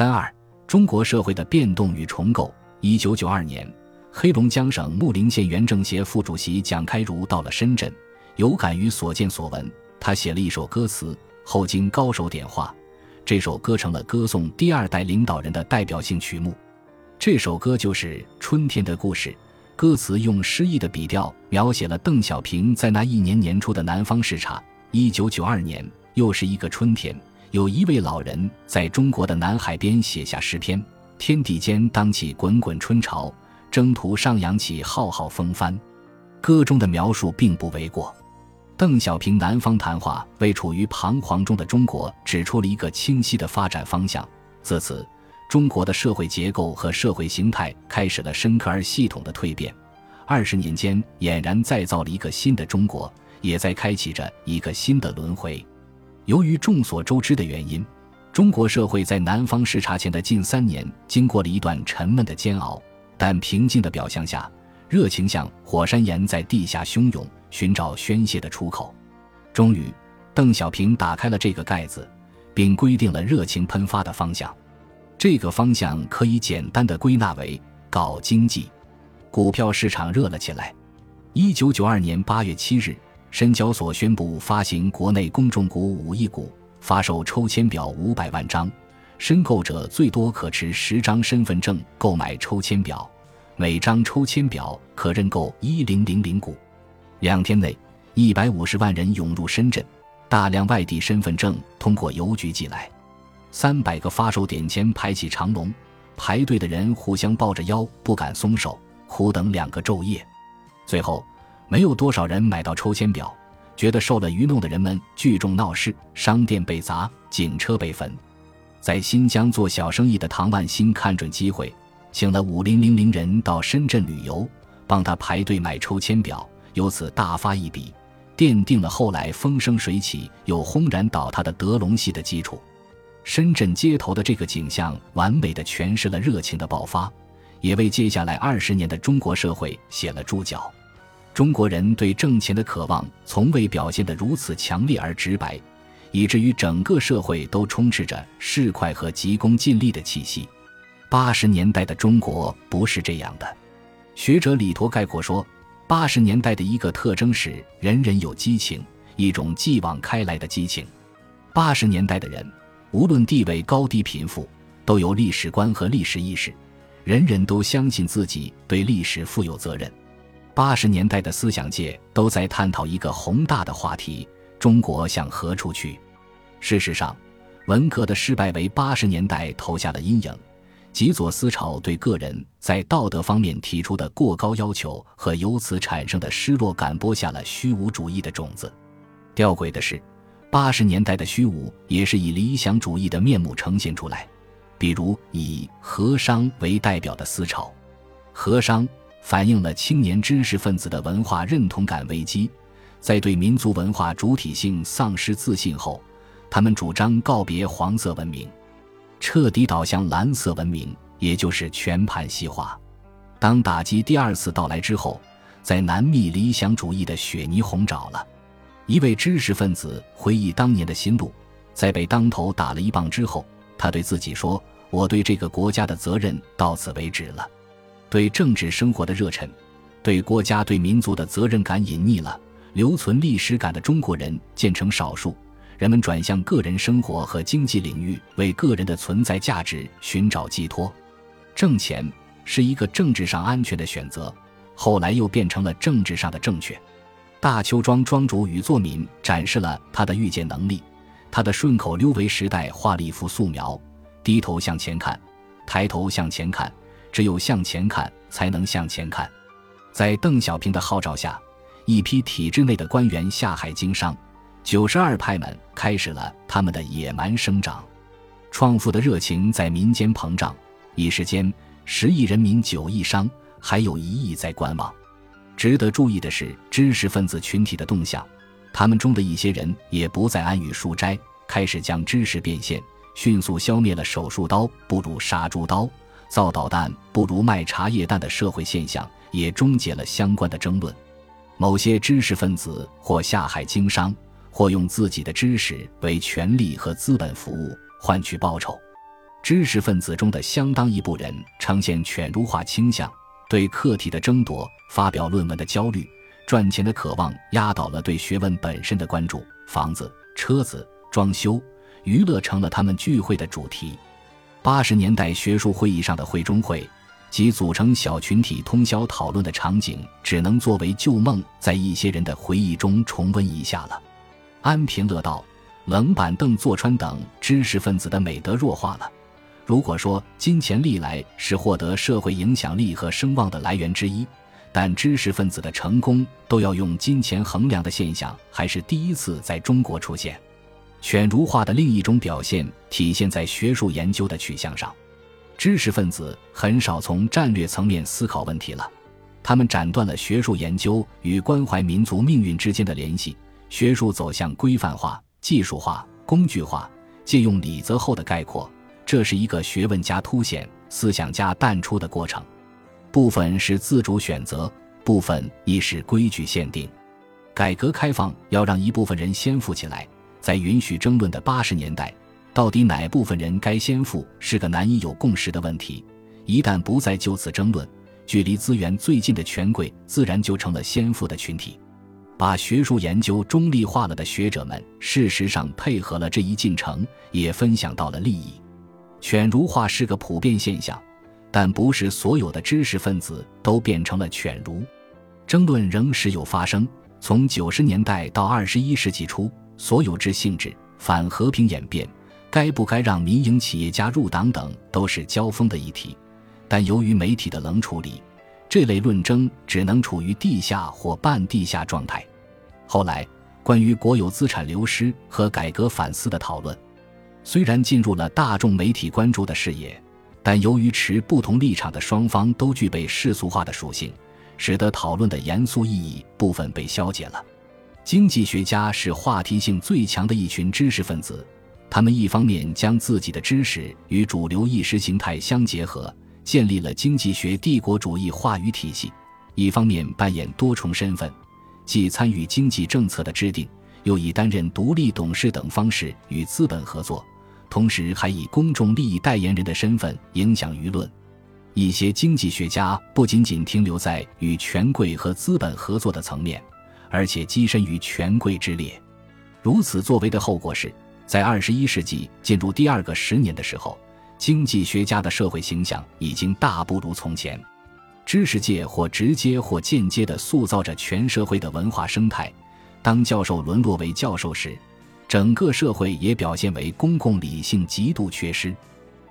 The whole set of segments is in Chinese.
三二，中国社会的变动与重构。一九九二年，黑龙江省木陵县原政协副主席蒋开儒到了深圳，有感于所见所闻，他写了一首歌词，后经高手点化，这首歌成了歌颂第二代领导人的代表性曲目。这首歌就是《春天的故事》，歌词用诗意的笔调描写了邓小平在那一年年初的南方视察。一九九二年，又是一个春天，有一位老人在中国的南海边写下诗篇：“天地间当起滚滚春潮，征途上扬起浩浩风帆。”歌中的描述并不为过。邓小平南方谈话为处于彷徨中的中国指出了一个清晰的发展方向。自此。中国的社会结构和社会形态开始了深刻而系统的蜕变，二十年间俨然再造了一个新的中国，也在开启着一个新的轮回。由于众所周知的原因，中国社会在南方视察前的近三年经过了一段沉闷的煎熬，但平静的表象下，热情像火山岩在地下汹涌，寻找宣泄的出口。终于，邓小平打开了这个盖子，并规定了热情喷发的方向。这个方向可以简单的归纳为搞经济，股票市场热了起来。一九九二年八月七日，深交所宣布发行国内公众股五亿股，发售抽签表五百万张，申购者最多可持十张身份证购买抽签表，每张抽签表可认购一零零零股。两天内，一百五十万人涌入深圳，大量外地身份证通过邮局寄来。三百个发售点前排起长龙，排队的人互相抱着腰，不敢松手，苦等两个昼夜。最后，没有多少人买到抽签表，觉得受了愚弄的人们聚众闹事，商店被砸，警车被焚。在新疆做小生意的唐万新看准机会，请了五零零零人到深圳旅游，帮他排队买抽签表，由此大发一笔，奠定了后来风生水起又轰然倒塌的德隆系的基础。深圳街头的这个景象，完美的诠释了热情的爆发，也为接下来二十年的中国社会写了注脚。中国人对挣钱的渴望从未表现得如此强烈而直白，以至于整个社会都充斥着市侩和急功近利的气息。八十年代的中国不是这样的。学者李陀概括说，八十年代的一个特征是人人有激情，一种继往开来的激情。八十年代的人。无论地位高低贫富，都有历史观和历史意识，人人都相信自己对历史负有责任。八十年代的思想界都在探讨一个宏大的话题：中国向何处去？事实上，文革的失败为八十年代投下了阴影。极左思潮对个人在道德方面提出的过高要求和由此产生的失落感播下了虚无主义的种子。吊诡的是。八十年代的虚无也是以理想主义的面目呈现出来，比如以和商为代表的思潮，和商反映了青年知识分子的文化认同感危机，在对民族文化主体性丧失自信后，他们主张告别黄色文明，彻底倒向蓝色文明，也就是全盘西化。当打击第二次到来之后，在南密理想主义的雪泥红爪了。一位知识分子回忆当年的心路，在被当头打了一棒之后，他对自己说：“我对这个国家的责任到此为止了。对政治生活的热忱，对国家对民族的责任感隐匿了。留存历史感的中国人渐成少数，人们转向个人生活和经济领域，为个人的存在价值寻找寄托。挣钱是一个政治上安全的选择，后来又变成了政治上的正确。”大邱庄庄主禹作敏展示了他的预见能力，他的顺口溜为时代画了一幅素描：低头向前看，抬头向前看，只有向前看才能向前看。在邓小平的号召下，一批体制内的官员下海经商，九十二派们开始了他们的野蛮生长，创富的热情在民间膨胀。一时间，十亿人民九亿商，还有一亿在观望。值得注意的是，知识分子群体的动向，他们中的一些人也不再安于书斋，开始将知识变现，迅速消灭了手术刀不如杀猪刀、造导弹不如卖茶叶蛋的社会现象，也终结了相关的争论。某些知识分子或下海经商，或用自己的知识为权力和资本服务，换取报酬。知识分子中的相当一部分人呈现犬儒化倾向，对课题的争夺、发表论文的焦虑、赚钱的渴望压倒了对学问本身的关注。房子、车子、装修、娱乐成了他们聚会的主题。八十年代学术会议上的会中会及组成小群体通宵讨论的场景，只能作为旧梦，在一些人的回忆中重温一下了。安贫乐道、冷板凳坐穿等知识分子的美德弱化了。如果说金钱历来是获得社会影响力和声望的来源之一，但知识分子的成功都要用金钱衡量的现象，还是第一次在中国出现。犬儒化的另一种表现体现在学术研究的取向上，知识分子很少从战略层面思考问题了，他们斩断了学术研究与关怀民族命运之间的联系，学术走向规范化、技术化、工具化，借用李泽厚的概括。这是一个学问家凸显、思想家淡出的过程，部分是自主选择，部分亦是规矩限定。改革开放要让一部分人先富起来，在允许争论的八十年代，到底哪部分人该先富是个难以有共识的问题。一旦不再就此争论，距离资源最近的权贵自然就成了先富的群体。把学术研究中立化了的学者们，事实上配合了这一进程，也分享到了利益。犬儒化是个普遍现象，但不是所有的知识分子都变成了犬儒。争论仍时有发生。从九十年代到二十一世纪初，所有制性质、反和平演变、该不该让民营企业家入党等，都是交锋的议题。但由于媒体的冷处理，这类论争只能处于地下或半地下状态。后来，关于国有资产流失和改革反思的讨论。虽然进入了大众媒体关注的视野，但由于持不同立场的双方都具备世俗化的属性，使得讨论的严肃意义部分被消解了。经济学家是话题性最强的一群知识分子，他们一方面将自己的知识与主流意识形态相结合，建立了经济学帝国主义话语体系；一方面扮演多重身份，既参与经济政策的制定。又以担任独立董事等方式与资本合作，同时还以公众利益代言人的身份影响舆论。一些经济学家不仅仅停留在与权贵和资本合作的层面，而且跻身于权贵之列。如此作为的后果是，在二十一世纪进入第二个十年的时候，经济学家的社会形象已经大不如从前。知识界或直接或间接地塑造着全社会的文化生态。当教授沦落为教授时，整个社会也表现为公共理性极度缺失。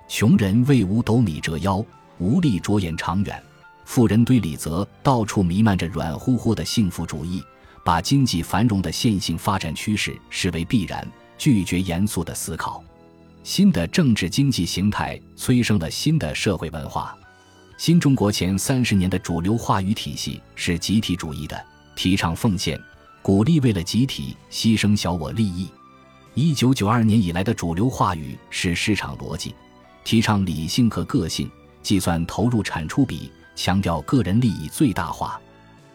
穷人为五斗米折腰，无力着眼长远；富人堆里则到处弥漫着软乎乎的幸福主义，把经济繁荣的线性发展趋势视为必然，拒绝严肃的思考。新的政治经济形态催生了新的社会文化。新中国前三十年的主流话语体系是集体主义的，提倡奉献。鼓励为了集体牺牲小我利益。一九九二年以来的主流话语是市场逻辑，提倡理性和个性，计算投入产出比，强调个人利益最大化。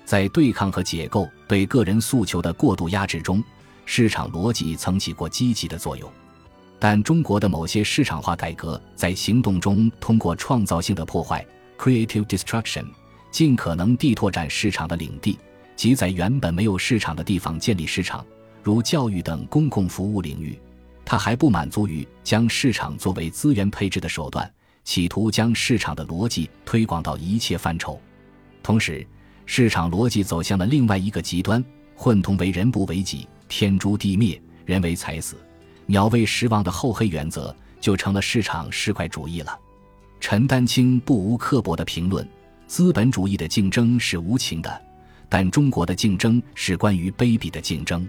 在对抗和解构对个人诉求的过度压制中，市场逻辑曾起过积极的作用。但中国的某些市场化改革在行动中通过创造性的破坏 （creative destruction） 尽可能地拓展市场的领地。即在原本没有市场的地方建立市场，如教育等公共服务领域，它还不满足于将市场作为资源配置的手段，企图将市场的逻辑推广到一切范畴。同时，市场逻辑走向了另外一个极端，混同为人不为己，天诛地灭，人为财死，鸟为食亡的厚黑原则，就成了市场市侩主义了。陈丹青不无刻薄的评论：资本主义的竞争是无情的。但中国的竞争是关于卑鄙的竞争，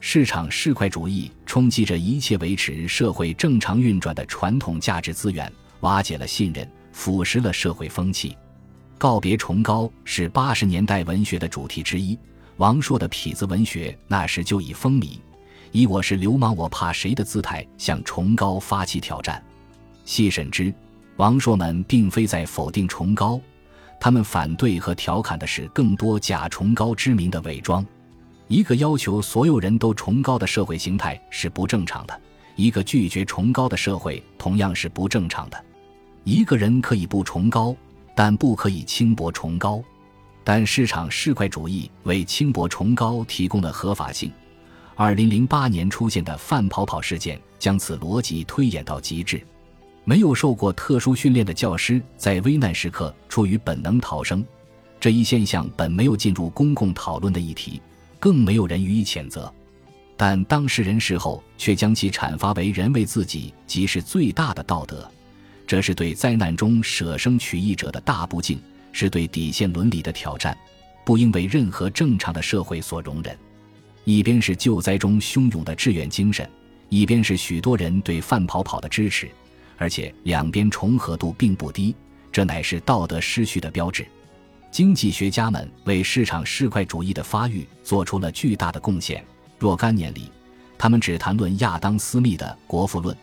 市场市侩主义冲击着一切维持社会正常运转的传统价值资源，瓦解了信任，腐蚀了社会风气。告别崇高是八十年代文学的主题之一。王朔的痞子文学那时就已风靡，以“我是流氓，我怕谁”的姿态向崇高发起挑战。细审之，王朔们并非在否定崇高。他们反对和调侃的是更多假崇高之名的伪装。一个要求所有人都崇高的社会形态是不正常的，一个拒绝崇高的社会同样是不正常的。一个人可以不崇高，但不可以轻薄崇高。但市场市侩主义为轻薄崇高提供了合法性。二零零八年出现的范跑跑事件将此逻辑推演到极致。没有受过特殊训练的教师在危难时刻出于本能逃生，这一现象本没有进入公共讨论的议题，更没有人予以谴责。但当事人事后却将其阐发为人为自己即是最大的道德，这是对灾难中舍生取义者的大不敬，是对底线伦理的挑战，不应为任何正常的社会所容忍。一边是救灾中汹涌的志愿精神，一边是许多人对范跑跑的支持，而且两边重合度并不低，这乃是道德失序的标志。经济学家们为市场市侩主义的发育做出了巨大的贡献。若干年里，他们只谈论亚当·斯密的《国富论》，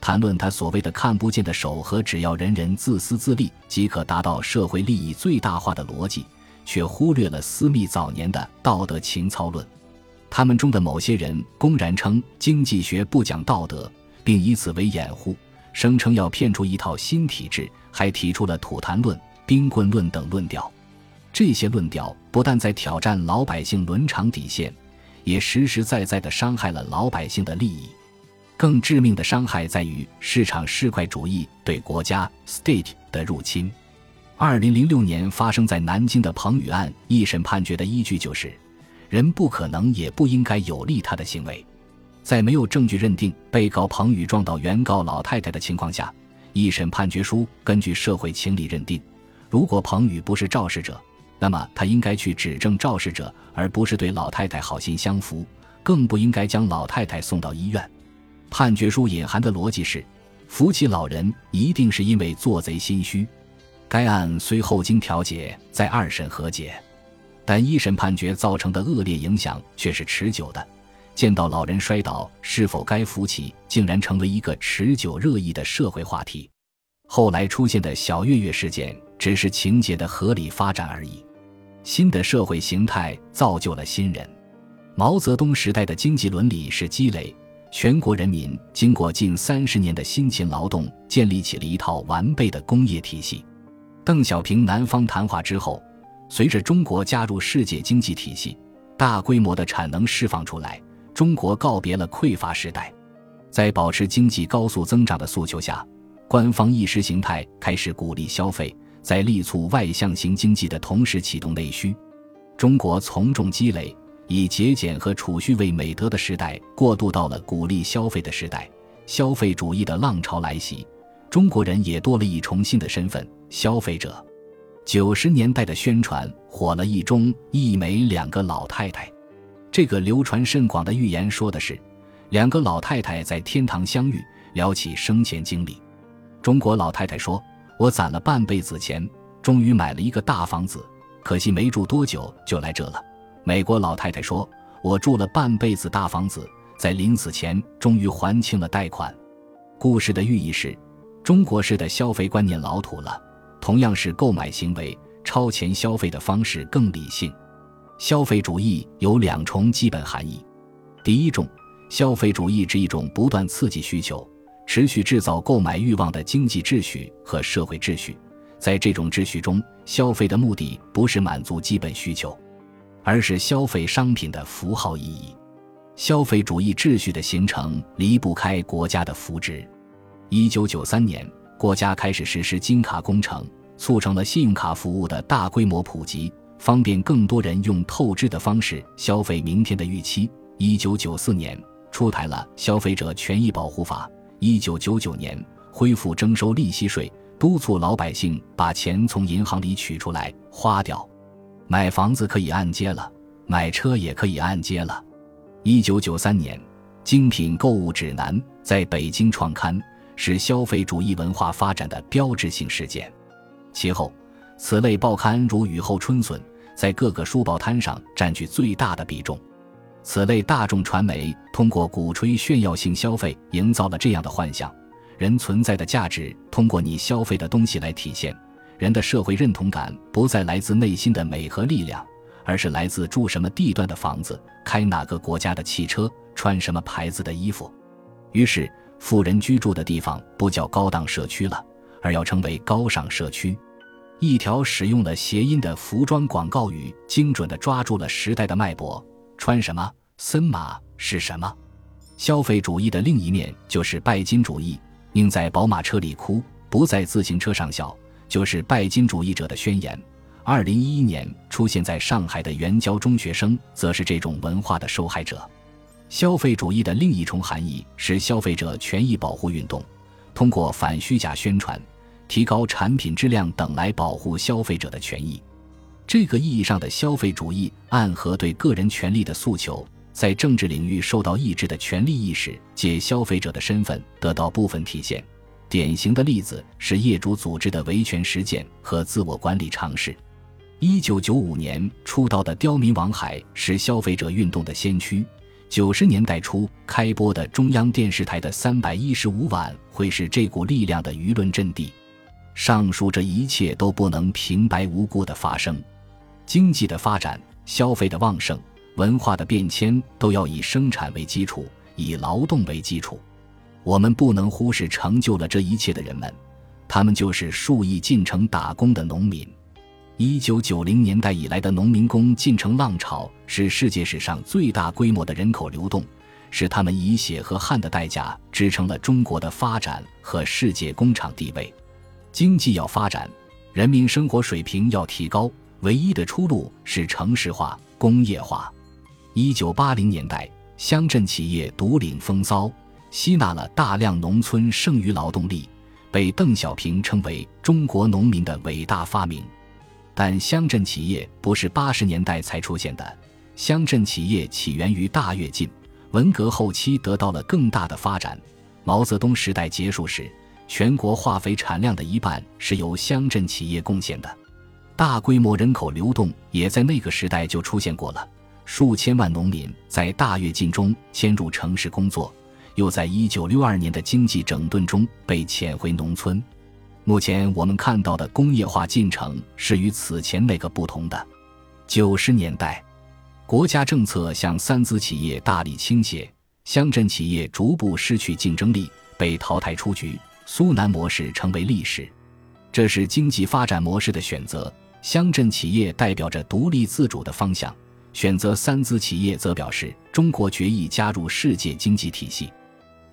谈论他所谓的“看不见的手”和“只要人人自私自利即可达到社会利益最大化的逻辑”，却忽略了斯密早年的道德情操论。他们中的某些人公然称经济学不讲道德，并以此为掩护，声称要骗出一套新体制，还提出了土坛论、冰棍论等论调。这些论调不但在挑战老百姓伦常底线。也实实在在地伤害了老百姓的利益，更致命的伤害在于市场市侩主义对国家 （state） 的入侵。二零零六年发生在南京的彭宇案一审判决的依据就是：人不可能也不应该有利他的行为。在没有证据认定被告彭宇撞到原告老太太的情况下，一审判决书根据社会情理认定，如果彭宇不是肇事者。那么他应该去指证肇事者，而不是对老太太好心相扶，更不应该将老太太送到医院。判决书隐含的逻辑是，扶起老人一定是因为做贼心虚。该案虽后经调解，在二审和解，但一审判决造成的恶劣影响却是持久的。见到老人摔倒，是否该扶起，竟然成为一个持久热议的社会话题。后来出现的小月月事件，只是情节的合理发展而已。新的社会形态造就了新人。毛泽东时代的经济伦理是积累，全国人民经过近三十年的辛勤劳动，建立起了一套完备的工业体系。邓小平南方谈话之后，随着中国加入世界经济体系，大规模的产能释放出来，中国告别了匮乏时代。在保持经济高速增长的诉求下，官方意识形态开始鼓励消费。在力促外向型经济的同时启动内需，中国从重积累、以节俭和储蓄为美德的时代过渡到了鼓励消费的时代。消费主义的浪潮来袭，中国人也多了一重新的身份——消费者。九十年代的宣传火了一中一美两个老太太，这个流传甚广的寓言说的是两个老太太在天堂相遇，聊起生前经历。中国老太太说。我攒了半辈子钱，终于买了一个大房子，可惜没住多久就来这了。美国老太太说：“我住了半辈子大房子，在临死前终于还清了贷款。”故事的寓意是，中国式的消费观念老土了，同样是购买行为，超前消费的方式更理性。消费主义有两重基本含义：第一种，消费主义是一种不断刺激需求。持续制造购买欲望的经济秩序和社会秩序，在这种秩序中，消费的目的不是满足基本需求，而是消费商品的符号意义。消费主义秩序的形成离不开国家的扶植。一九九三年，国家开始实施金卡工程，促成了信用卡服务的大规模普及，方便更多人用透支的方式消费明天的预期。一九九四年，出台了《消费者权益保护法》。一九九九年恢复征收利息税，督促老百姓把钱从银行里取出来花掉。买房子可以按揭了，买车也可以按揭了。一九九三年，《精品购物指南》在北京创刊，是消费主义文化发展的标志性事件。其后，此类报刊如雨后春笋，在各个书报摊上占据最大的比重。此类大众传媒通过鼓吹炫耀性消费，营造了这样的幻想：人存在的价值通过你消费的东西来体现。人的社会认同感不再来自内心的美和力量，而是来自住什么地段的房子、开哪个国家的汽车、穿什么牌子的衣服。于是，富人居住的地方不叫高档社区了，而要称为高尚社区。一条使用了谐音的服装广告语，精准地抓住了时代的脉搏。穿什么，森马是什么？消费主义的另一面就是拜金主义。宁在宝马车里哭，不在自行车上笑，就是拜金主义者的宣言。二零一一年出现在上海的援交中学生，则是这种文化的受害者。消费主义的另一重含义是消费者权益保护运动，通过反虚假宣传。提高产品质量等来保护消费者的权益，这个意义上的消费主义暗合对个人权利的诉求，在政治领域受到抑制的权利意识借消费者的身份得到部分体现。典型的例子是业主组织的维权实践和自我管理尝试。一九九五年出道的刁民王海是消费者运动的先驱。九十年代初开播的中央电视台的三百一十五晚会是这股力量的舆论阵地。上述这一切都不能平白无故的发生，经济的发展、消费的旺盛、文化的变迁，都要以生产为基础，以劳动为基础。我们不能忽视成就了这一切的人们，他们就是数亿进城打工的农民。一九九零年代以来的农民工进城浪潮，是世界史上最大规模的人口流动，是他们以血和汗的代价支撑了中国的发展和世界工厂地位。经济要发展，人民生活水平要提高，唯一的出路是城市化、工业化。一九八零年代，乡镇企业独领风骚，吸纳了大量农村剩余劳动力，被邓小平称为中国农民的伟大发明。但乡镇企业不是八十年代才出现的，乡镇企业起源于大跃进，文革后期得到了更大的发展。毛泽东时代结束时。全国化肥产量的一半是由乡镇企业贡献的，大规模人口流动也在那个时代就出现过了。数千万农民在大跃进中迁入城市工作，又在一九六二年的经济整顿中被遣回农村。目前我们看到的工业化进程是与此前那个不同的。九十年代，国家政策向三资企业大力倾斜，乡镇企业逐步失去竞争力，被淘汰出局。苏南模式成为历史，这是经济发展模式的选择。乡镇企业代表着独立自主的方向，选择三资企业则表示中国决意加入世界经济体系。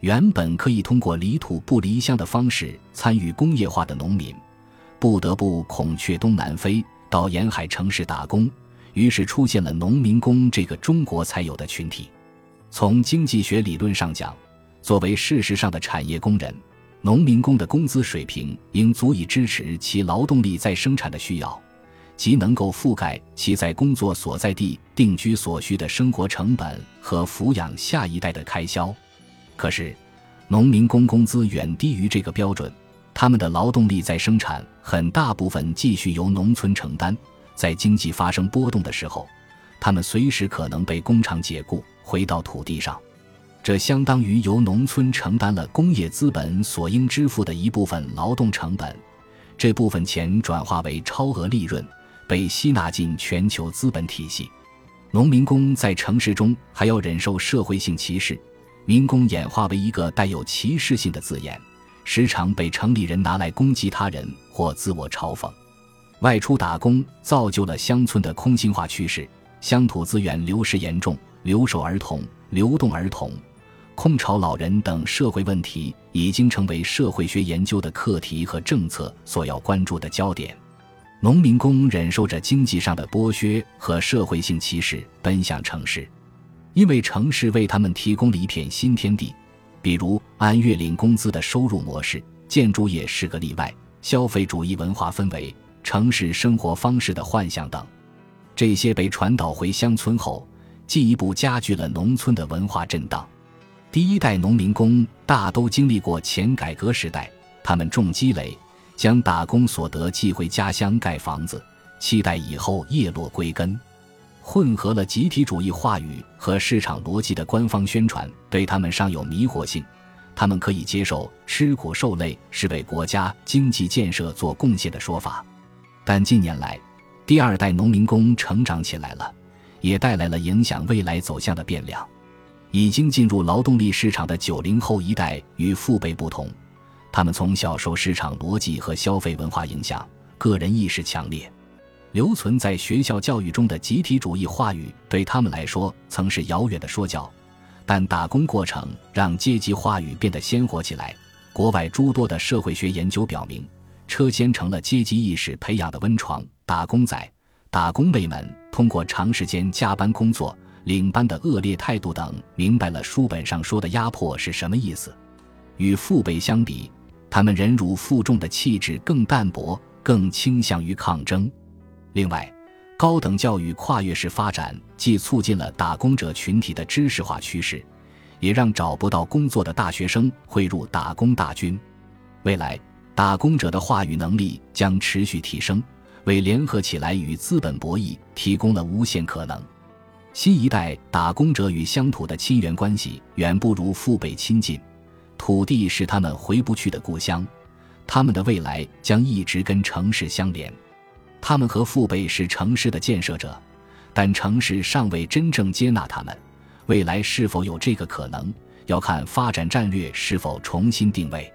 原本可以通过离土不离乡的方式参与工业化的农民，不得不孔雀东南飞，到沿海城市打工。于是出现了农民工这个中国才有的群体。从经济学理论上讲，作为事实上的产业工人。农民工的工资水平应足以支持其劳动力再生产的需要，即能够覆盖其在工作所在地定居所需的生活成本和抚养下一代的开销。可是，农民工工资远低于这个标准，他们的劳动力在生产很大部分继续由农村承担。在经济发生波动的时候，他们随时可能被工厂解雇，回到土地上。这相当于由农村承担了工业资本所应支付的一部分劳动成本，这部分钱转化为超额利润，被吸纳进全球资本体系。农民工在城市中还要忍受社会性歧视，民工演化为一个带有歧视性的字眼，时常被城里人拿来攻击他人或自我嘲讽。外出打工造就了乡村的空心化趋势，乡土资源流失严重，留守儿童、流动儿童。空巢老人等社会问题已经成为社会学研究的课题和政策所要关注的焦点。农民工忍受着经济上的剥削和社会性歧视，奔向城市，因为城市为他们提供了一片新天地。比如按月领工资的收入模式，建筑业是个例外。消费主义文化氛围、城市生活方式的幻想等，这些被传导回乡村后，进一步加剧了农村的文化震荡。第一代农民工大都经历过前改革时代，他们重积累，将打工所得寄回家乡盖房子，期待以后叶落归根。混合了集体主义话语和市场逻辑的官方宣传对他们尚有迷惑性，他们可以接受吃苦受累是为国家经济建设做贡献的说法。但近年来，第二代农民工成长起来了，也带来了影响未来走向的变量。已经进入劳动力市场的九零后一代与父辈不同，他们从小受市场逻辑和消费文化影响，个人意识强烈。留存在学校教育中的集体主义话语对他们来说曾是遥远的说教，但打工过程让阶级话语变得鲜活起来。国外诸多的社会学研究表明，车间成了阶级意识培养的温床。打工仔、打工妹们通过长时间加班工作、领班的恶劣态度等，明白了书本上说的压迫是什么意思。与父辈相比，他们忍辱负重的气质更淡薄，更倾向于抗争。另外，高等教育跨越式发展既促进了打工者群体的知识化趋势，也让找不到工作的大学生汇入打工大军。未来，打工者的话语能力将持续提升，为联合起来与资本博弈提供了无限可能。新一代打工者与乡土的亲缘关系远不如父辈亲近，土地是他们回不去的故乡，他们的未来将一直跟城市相连。他们和父辈是城市的建设者，但城市尚未真正接纳他们。未来是否有这个可能，要看发展战略是否重新定位。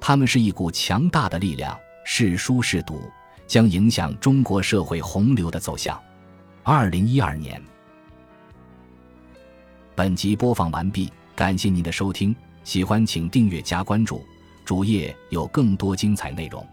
他们是一股强大的力量，是书是赌，将影响中国社会洪流的走向。二零一二年，本集播放完毕，感谢您的收听，喜欢请订阅加关注，主页有更多精彩内容。